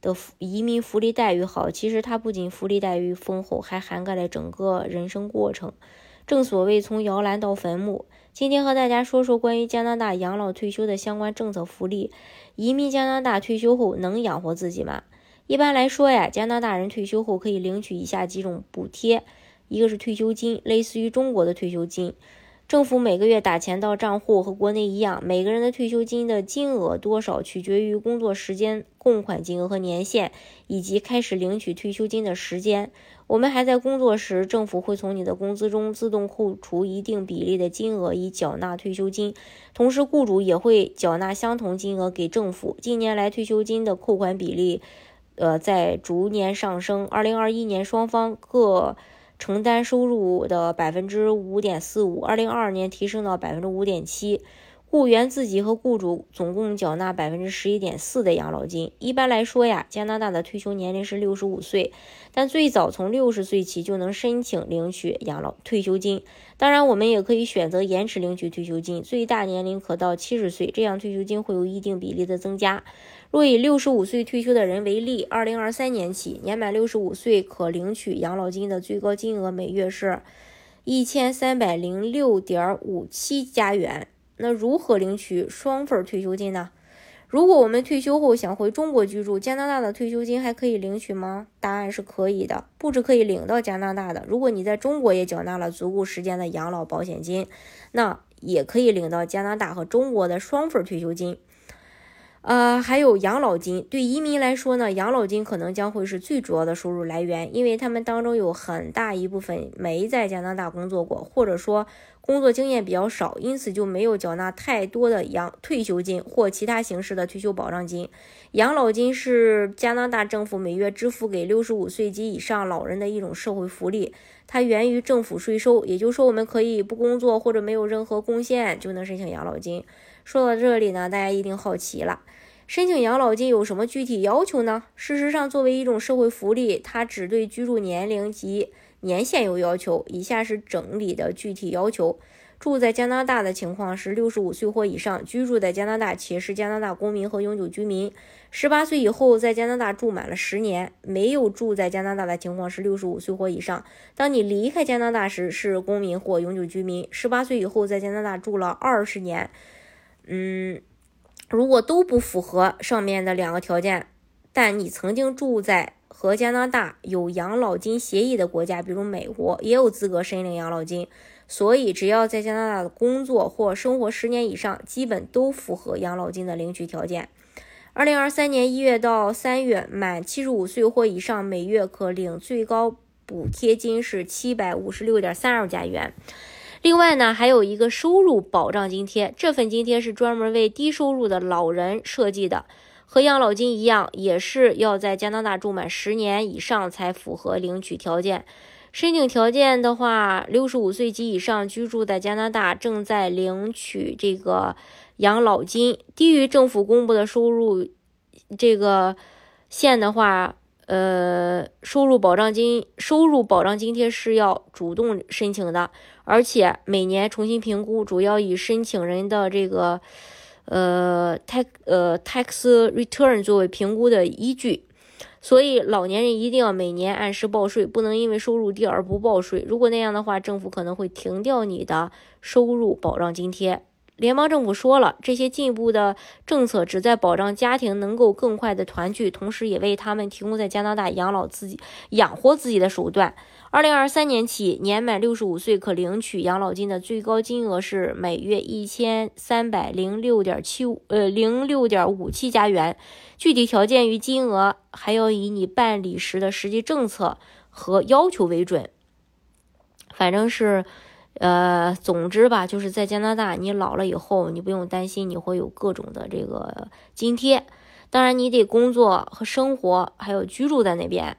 的移民福利待遇好，其实它不仅福利待遇丰厚，还涵盖了整个人生过程。正所谓从摇篮到坟墓。今天和大家说说关于加拿大养老退休的相关政策福利。移民加拿大退休后能养活自己吗？一般来说呀，加拿大人退休后可以领取以下几种补贴：一个是退休金，类似于中国的退休金。政府每个月打钱到账户，和国内一样。每个人的退休金的金额多少取决于工作时间、供款金额和年限，以及开始领取退休金的时间。我们还在工作时，政府会从你的工资中自动扣除一定比例的金额以缴纳退休金，同时雇主也会缴纳相同金额给政府。近年来，退休金的扣款比例，呃，在逐年上升。二零二一年，双方各。承担收入的百分之五点四五，二零二二年提升到百分之五点七。雇员自己和雇主总共缴纳百分之十一点四的养老金。一般来说呀，加拿大的退休年龄是六十五岁，但最早从六十岁起就能申请领取养老退休金。当然，我们也可以选择延迟领取退休金，最大年龄可到七十岁，这样退休金会有一定比例的增加。若以六十五岁退休的人为例，二零二三年起，年满六十五岁可领取养老金的最高金额每月是一千三百零六点五七加元。那如何领取双份退休金呢？如果我们退休后想回中国居住，加拿大的退休金还可以领取吗？答案是可以的，不止可以领到加拿大的，如果你在中国也缴纳了足够时间的养老保险金，那也可以领到加拿大和中国的双份退休金。呃，还有养老金，对移民来说呢，养老金可能将会是最主要的收入来源，因为他们当中有很大一部分没在加拿大工作过，或者说工作经验比较少，因此就没有缴纳太多的养退休金或其他形式的退休保障金。养老金是加拿大政府每月支付给六十五岁及以上老人的一种社会福利，它源于政府税收，也就是说，我们可以不工作或者没有任何贡献就能申请养老金。说到这里呢，大家一定好奇了，申请养老金有什么具体要求呢？事实上，作为一种社会福利，它只对居住年龄及年限有要求。以下是整理的具体要求：住在加拿大的情况是六十五岁或以上，居住在加拿大且是加拿大公民和永久居民；十八岁以后在加拿大住满了十年，没有住在加拿大的情况是六十五岁或以上。当你离开加拿大时是公民或永久居民。十八岁以后在加拿大住了二十年。嗯，如果都不符合上面的两个条件，但你曾经住在和加拿大有养老金协议的国家，比如美国，也有资格申领养老金。所以，只要在加拿大的工作或生活十年以上，基本都符合养老金的领取条件。二零二三年一月到三月，满七十五岁或以上，每月可领最高补贴金是七百五十六点三二加元。另外呢，还有一个收入保障津贴，这份津贴是专门为低收入的老人设计的，和养老金一样，也是要在加拿大住满十年以上才符合领取条件。申请条件的话，六十五岁及以上居住在加拿大，正在领取这个养老金，低于政府公布的收入这个线的话。呃，收入保障金、收入保障津贴是要主动申请的，而且每年重新评估，主要以申请人的这个呃 tax 呃 tax return 作为评估的依据。所以老年人一定要每年按时报税，不能因为收入低而不报税。如果那样的话，政府可能会停掉你的收入保障津贴。联邦政府说了，这些进一步的政策旨在保障家庭能够更快的团聚，同时也为他们提供在加拿大养老自己养活自己的手段。二零二三年起，年满六十五岁可领取养老金的最高金额是每月一千三百零六点七五呃零六点五七加元，具体条件与金额还要以你办理时的实际政策和要求为准。反正是。呃，总之吧，就是在加拿大，你老了以后，你不用担心你会有各种的这个津贴。当然，你得工作和生活，还有居住在那边。